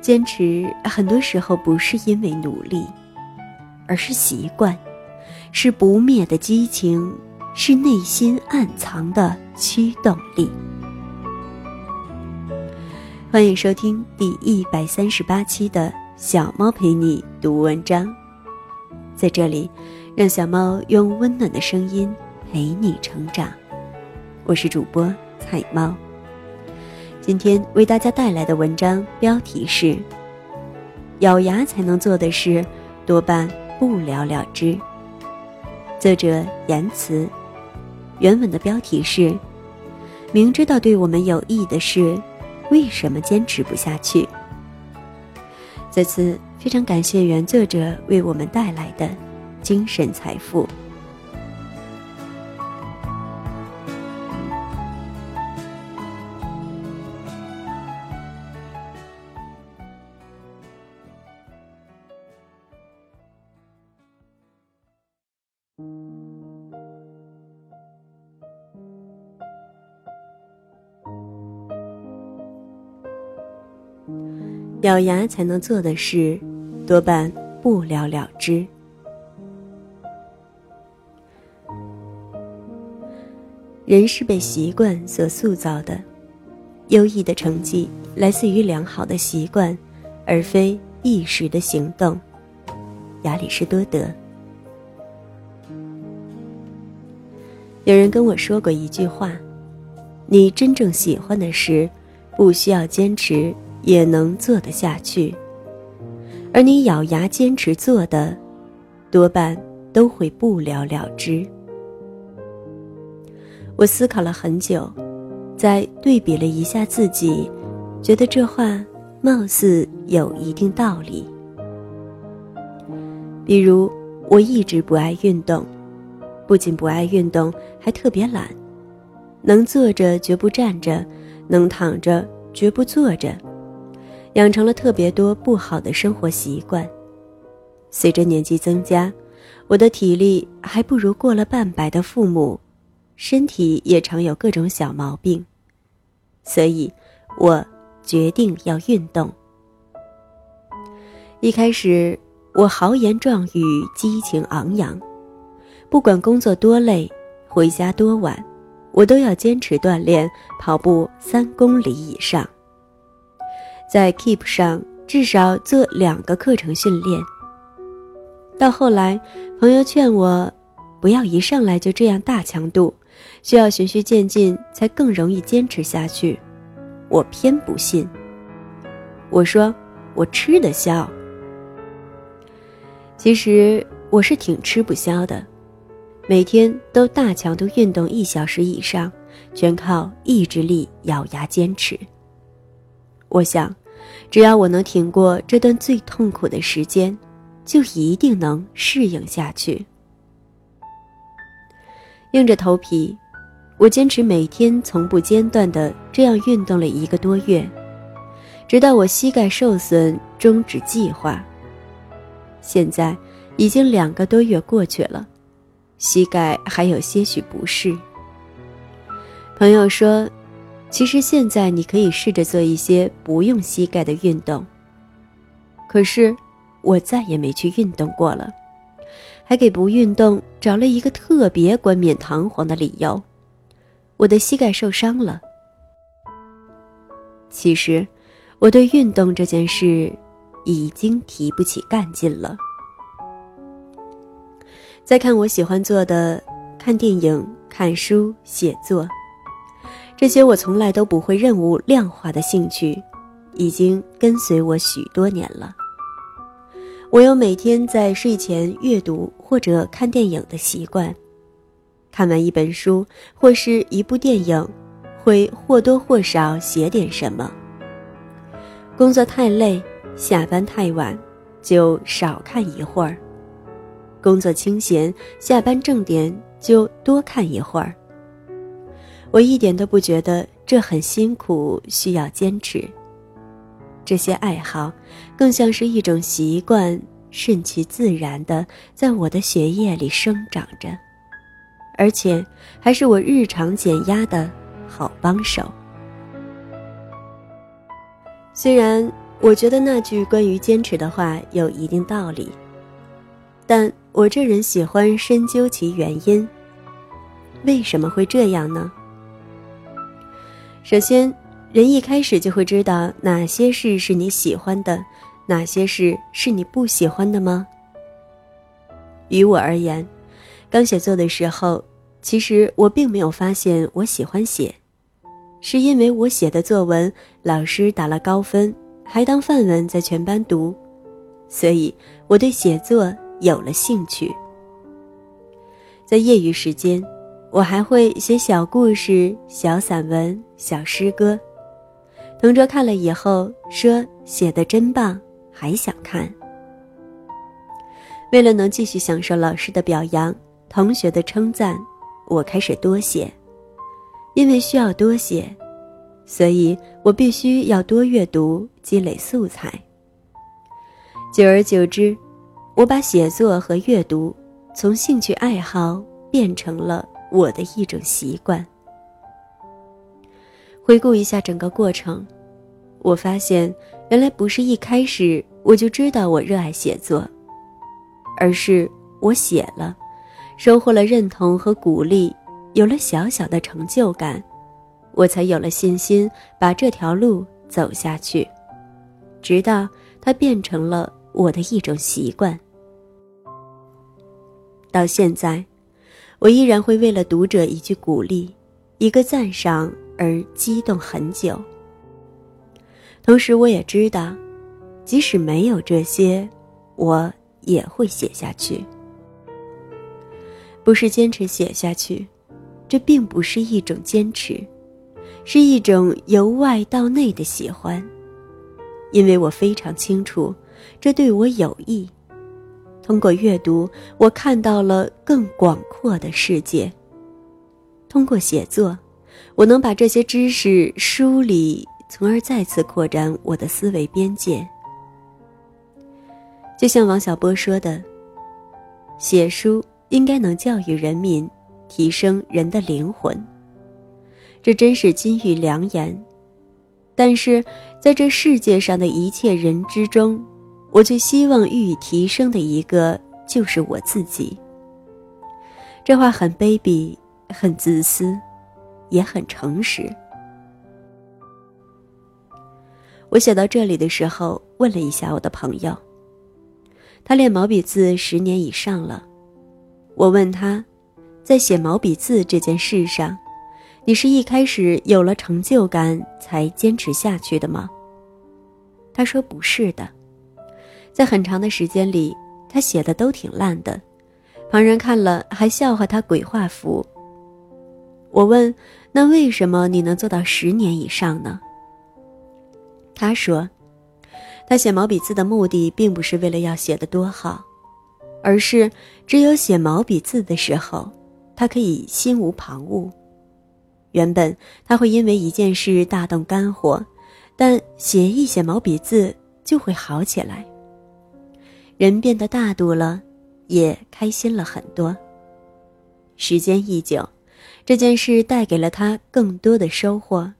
坚持很多时候不是因为努力，而是习惯，是不灭的激情，是内心暗藏的驱动力。欢迎收听第一百三十八期的小猫陪你读文章，在这里，让小猫用温暖的声音陪你成长。我是主播彩猫。今天为大家带来的文章标题是：咬牙才能做的事，多半不了了之。作者言辞，原文的标题是：明知道对我们有益的事，为什么坚持不下去？在此，非常感谢原作者为我们带来的精神财富。咬牙才能做的事，多半不了了之。人是被习惯所塑造的，优异的成绩来自于良好的习惯，而非一时的行动。亚里士多德。有人跟我说过一句话：“你真正喜欢的事，不需要坚持。”也能做得下去，而你咬牙坚持做的，多半都会不了了之。我思考了很久，再对比了一下自己，觉得这话貌似有一定道理。比如，我一直不爱运动，不仅不爱运动，还特别懒，能坐着绝不站着，能躺着绝不坐着。养成了特别多不好的生活习惯，随着年纪增加，我的体力还不如过了半百的父母，身体也常有各种小毛病，所以，我决定要运动。一开始，我豪言壮语，激情昂扬，不管工作多累，回家多晚，我都要坚持锻炼，跑步三公里以上。在 Keep 上至少做两个课程训练。到后来，朋友劝我不要一上来就这样大强度，需要循序渐进才更容易坚持下去。我偏不信。我说我吃得消。其实我是挺吃不消的，每天都大强度运动一小时以上，全靠意志力咬牙坚持。我想。只要我能挺过这段最痛苦的时间，就一定能适应下去。硬着头皮，我坚持每天从不间断的这样运动了一个多月，直到我膝盖受损终止计划。现在已经两个多月过去了，膝盖还有些许不适。朋友说。其实现在你可以试着做一些不用膝盖的运动。可是，我再也没去运动过了，还给不运动找了一个特别冠冕堂皇的理由：我的膝盖受伤了。其实，我对运动这件事已经提不起干劲了。再看我喜欢做的，看电影、看书、写作。这些我从来都不会任务量化的兴趣，已经跟随我许多年了。我有每天在睡前阅读或者看电影的习惯，看完一本书或是一部电影，会或多或少写点什么。工作太累，下班太晚，就少看一会儿；工作清闲，下班正点就多看一会儿。我一点都不觉得这很辛苦，需要坚持。这些爱好，更像是一种习惯，顺其自然的在我的血液里生长着，而且还是我日常减压的好帮手。虽然我觉得那句关于坚持的话有一定道理，但我这人喜欢深究其原因。为什么会这样呢？首先，人一开始就会知道哪些事是你喜欢的，哪些事是你不喜欢的吗？于我而言，刚写作的时候，其实我并没有发现我喜欢写，是因为我写的作文老师打了高分，还当范文在全班读，所以我对写作有了兴趣。在业余时间。我还会写小故事、小散文、小诗歌。同桌看了以后说：“写的真棒，还想看。”为了能继续享受老师的表扬、同学的称赞，我开始多写。因为需要多写，所以我必须要多阅读，积累素材。久而久之，我把写作和阅读从兴趣爱好变成了。我的一种习惯。回顾一下整个过程，我发现原来不是一开始我就知道我热爱写作，而是我写了，收获了认同和鼓励，有了小小的成就感，我才有了信心把这条路走下去，直到它变成了我的一种习惯。到现在。我依然会为了读者一句鼓励、一个赞赏而激动很久。同时，我也知道，即使没有这些，我也会写下去。不是坚持写下去，这并不是一种坚持，是一种由外到内的喜欢，因为我非常清楚，这对我有益。通过阅读，我看到了更广阔的世界。通过写作，我能把这些知识梳理，从而再次扩展我的思维边界。就像王小波说的：“写书应该能教育人民，提升人的灵魂。”这真是金玉良言。但是，在这世界上的一切人之中，我最希望予以提升的一个就是我自己。这话很卑鄙，很自私，也很诚实。我写到这里的时候，问了一下我的朋友，他练毛笔字十年以上了。我问他，在写毛笔字这件事上，你是一开始有了成就感才坚持下去的吗？他说不是的。在很长的时间里，他写的都挺烂的，旁人看了还笑话他鬼画符。我问：“那为什么你能做到十年以上呢？”他说：“他写毛笔字的目的并不是为了要写得多好，而是只有写毛笔字的时候，他可以心无旁骛。原本他会因为一件事大动肝火，但写一写毛笔字就会好起来。”人变得大度了，也开心了很多。时间一久，这件事带给了他更多的收获。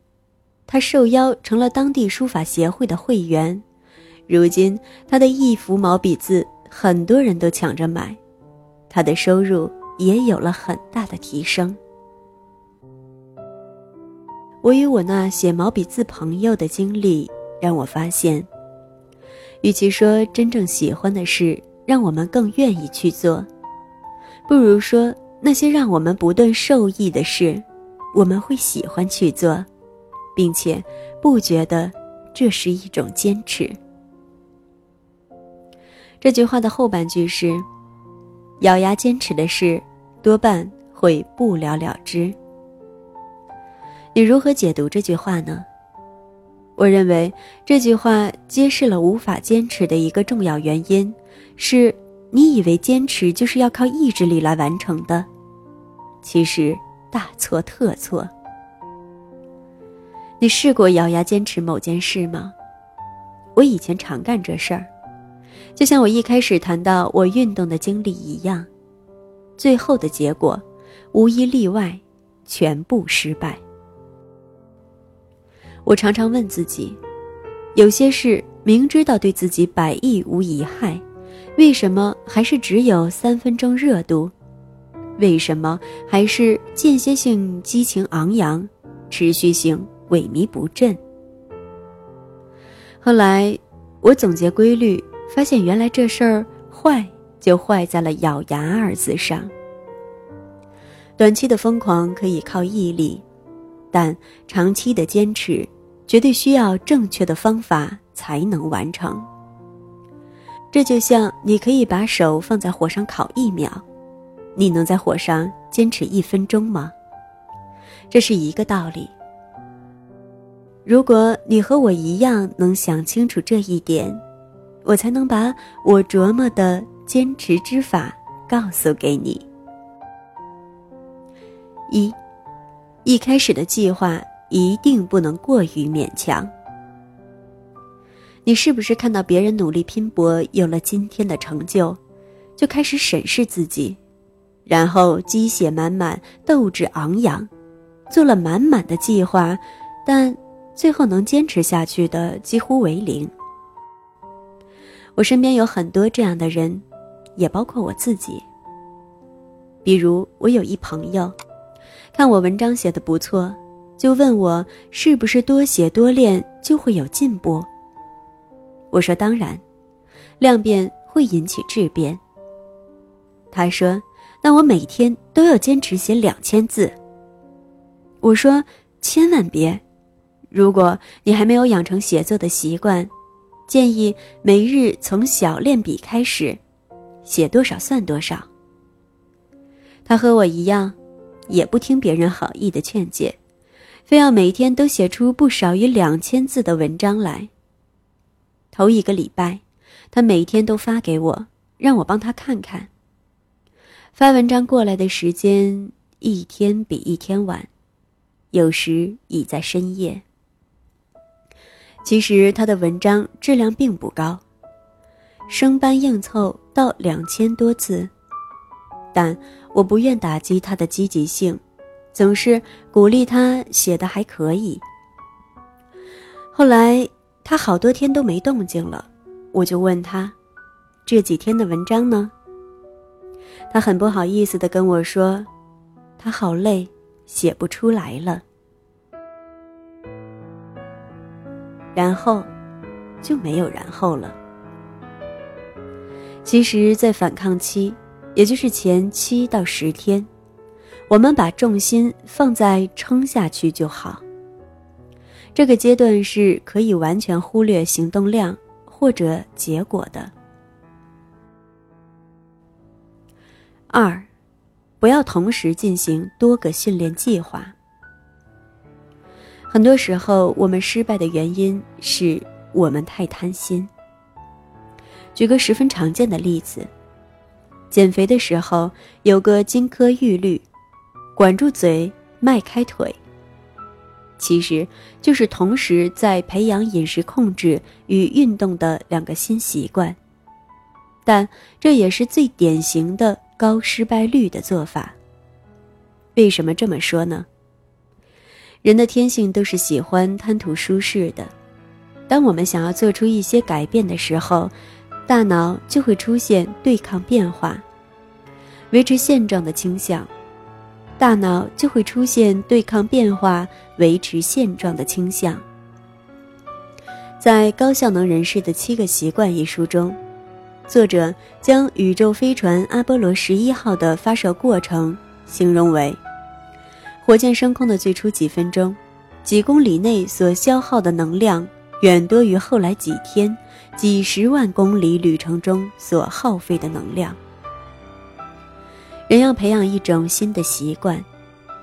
他受邀成了当地书法协会的会员，如今他的一幅毛笔字，很多人都抢着买，他的收入也有了很大的提升。我与我那写毛笔字朋友的经历，让我发现。与其说真正喜欢的事让我们更愿意去做，不如说那些让我们不断受益的事，我们会喜欢去做，并且不觉得这是一种坚持。这句话的后半句是：“咬牙坚持的事，多半会不了了之。”你如何解读这句话呢？我认为这句话揭示了无法坚持的一个重要原因，是你以为坚持就是要靠意志力来完成的，其实大错特错。你试过咬牙坚持某件事吗？我以前常干这事儿，就像我一开始谈到我运动的经历一样，最后的结果无一例外，全部失败。我常常问自己，有些事明知道对自己百益无一害，为什么还是只有三分钟热度？为什么还是间歇性激情昂扬，持续性萎靡不振？后来我总结规律，发现原来这事儿坏就坏在了“咬牙”二字上。短期的疯狂可以靠毅力，但长期的坚持绝对需要正确的方法才能完成。这就像你可以把手放在火上烤一秒，你能在火上坚持一分钟吗？这是一个道理。如果你和我一样能想清楚这一点，我才能把我琢磨的坚持之法告诉给你。一，一开始的计划一定不能过于勉强。你是不是看到别人努力拼搏，有了今天的成就，就开始审视自己，然后鸡血满满，斗志昂扬，做了满满的计划，但最后能坚持下去的几乎为零。我身边有很多这样的人，也包括我自己。比如，我有一朋友。看我文章写的不错，就问我是不是多写多练就会有进步。我说当然，量变会引起质变。他说：“那我每天都要坚持写两千字。”我说：“千万别！如果你还没有养成写作的习惯，建议每日从小练笔开始，写多少算多少。”他和我一样。也不听别人好意的劝诫，非要每天都写出不少于两千字的文章来。头一个礼拜，他每天都发给我，让我帮他看看。发文章过来的时间一天比一天晚，有时已在深夜。其实他的文章质量并不高，生搬硬凑到两千多字。但我不愿打击他的积极性，总是鼓励他写的还可以。后来他好多天都没动静了，我就问他：“这几天的文章呢？”他很不好意思的跟我说：“他好累，写不出来了。”然后就没有然后了。其实，在反抗期。也就是前七到十天，我们把重心放在撑下去就好。这个阶段是可以完全忽略行动量或者结果的。二，不要同时进行多个训练计划。很多时候，我们失败的原因是我们太贪心。举个十分常见的例子。减肥的时候有个金科玉律，管住嘴，迈开腿。其实就是同时在培养饮食控制与运动的两个新习惯，但这也是最典型的高失败率的做法。为什么这么说呢？人的天性都是喜欢贪图舒适的，当我们想要做出一些改变的时候。大脑就会出现对抗变化、维持现状的倾向，大脑就会出现对抗变化、维持现状的倾向。在《高效能人士的七个习惯》一书中，作者将宇宙飞船阿波罗十一号的发射过程形容为：火箭升空的最初几分钟，几公里内所消耗的能量。远多于后来几天、几十万公里旅程中所耗费的能量。人要培养一种新的习惯，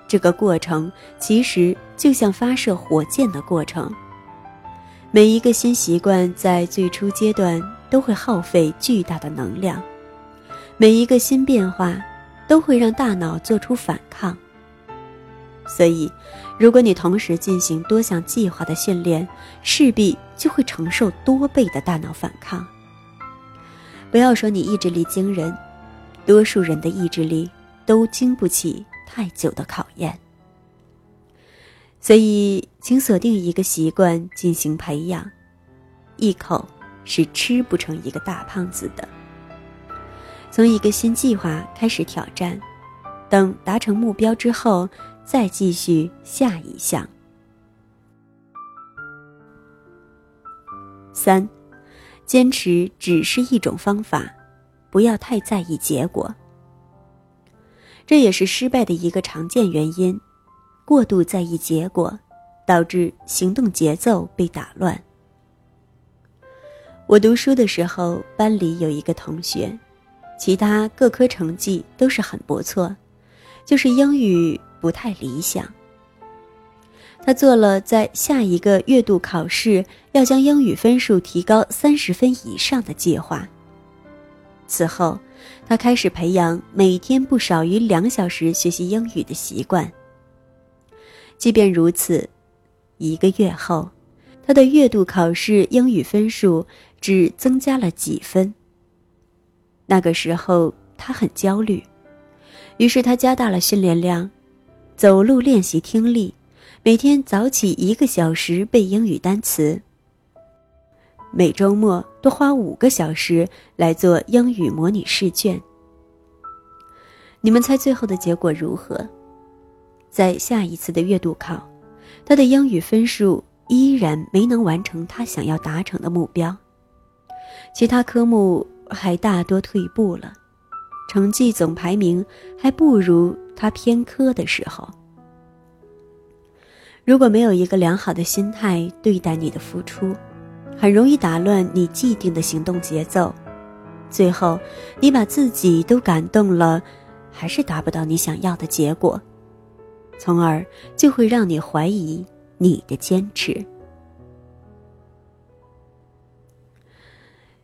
这个过程其实就像发射火箭的过程。每一个新习惯在最初阶段都会耗费巨大的能量，每一个新变化都会让大脑做出反抗。所以，如果你同时进行多项计划的训练，势必就会承受多倍的大脑反抗。不要说你意志力惊人，多数人的意志力都经不起太久的考验。所以，请锁定一个习惯进行培养，一口是吃不成一个大胖子的。从一个新计划开始挑战，等达成目标之后，再继续下一项。三，坚持只是一种方法，不要太在意结果。这也是失败的一个常见原因，过度在意结果，导致行动节奏被打乱。我读书的时候，班里有一个同学，其他各科成绩都是很不错，就是英语不太理想。他做了在下一个月度考试要将英语分数提高三十分以上的计划。此后，他开始培养每天不少于两小时学习英语的习惯。即便如此，一个月后，他的月度考试英语分数只增加了几分。那个时候，他很焦虑，于是他加大了训练量，走路练习听力。每天早起一个小时背英语单词，每周末多花五个小时来做英语模拟试卷。你们猜最后的结果如何？在下一次的月度考，他的英语分数依然没能完成他想要达成的目标，其他科目还大多退步了，成绩总排名还不如他偏科的时候。如果没有一个良好的心态对待你的付出，很容易打乱你既定的行动节奏，最后你把自己都感动了，还是达不到你想要的结果，从而就会让你怀疑你的坚持。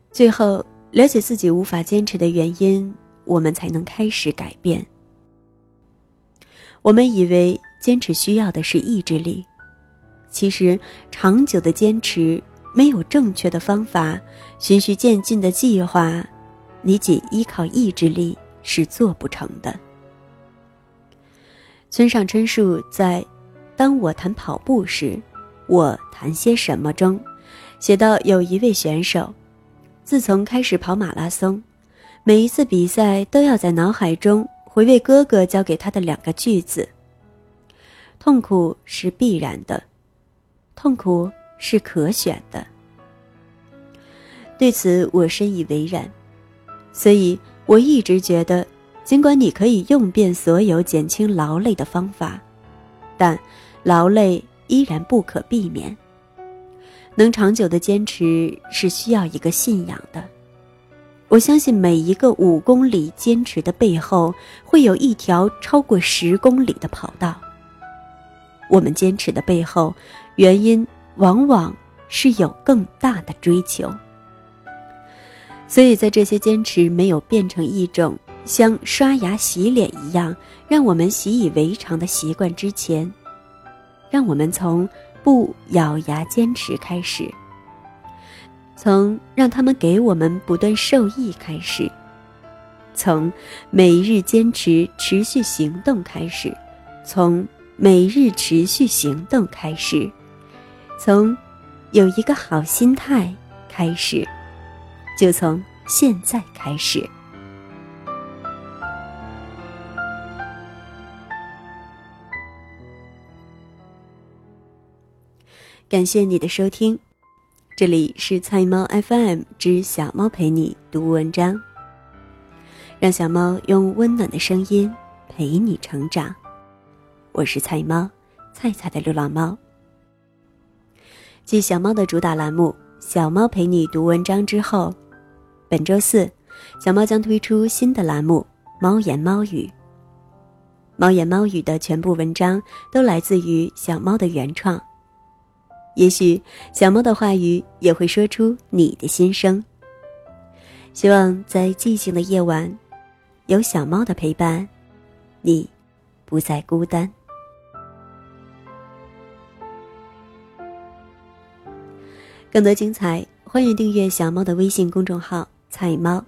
最后，了解自己无法坚持的原因，我们才能开始改变。我们以为。坚持需要的是意志力，其实长久的坚持没有正确的方法，循序渐进的计划，你仅依靠意志力是做不成的。村上春树在《当我谈跑步时，我谈些什么》中写到，有一位选手，自从开始跑马拉松，每一次比赛都要在脑海中回味哥哥教给他的两个句子。痛苦是必然的，痛苦是可选的。对此我深以为然，所以我一直觉得，尽管你可以用遍所有减轻劳累的方法，但劳累依然不可避免。能长久的坚持是需要一个信仰的。我相信每一个五公里坚持的背后，会有一条超过十公里的跑道。我们坚持的背后，原因往往是有更大的追求。所以在这些坚持没有变成一种像刷牙洗脸一样让我们习以为常的习惯之前，让我们从不咬牙坚持开始，从让他们给我们不断受益开始，从每日坚持持续行动开始，从。每日持续行动开始，从有一个好心态开始，就从现在开始。感谢你的收听，这里是菜猫 FM 之小猫陪你读文章，让小猫用温暖的声音陪你成长。我是菜猫，菜菜的流浪猫。继小猫的主打栏目《小猫陪你读文章》之后，本周四，小猫将推出新的栏目《猫言猫语》。猫言猫语的全部文章都来自于小猫的原创，也许小猫的话语也会说出你的心声。希望在寂静的夜晚，有小猫的陪伴，你不再孤单。更多精彩，欢迎订阅小猫的微信公众号“菜猫”，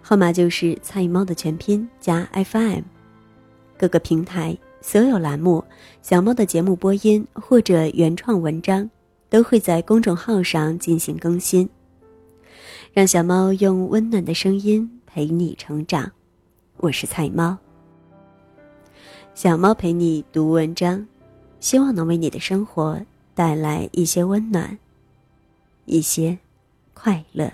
号码就是“菜猫”的全拼加 FM。各个平台所有栏目，小猫的节目播音或者原创文章，都会在公众号上进行更新，让小猫用温暖的声音陪你成长。我是菜猫，小猫陪你读文章，希望能为你的生活带来一些温暖，一些快乐。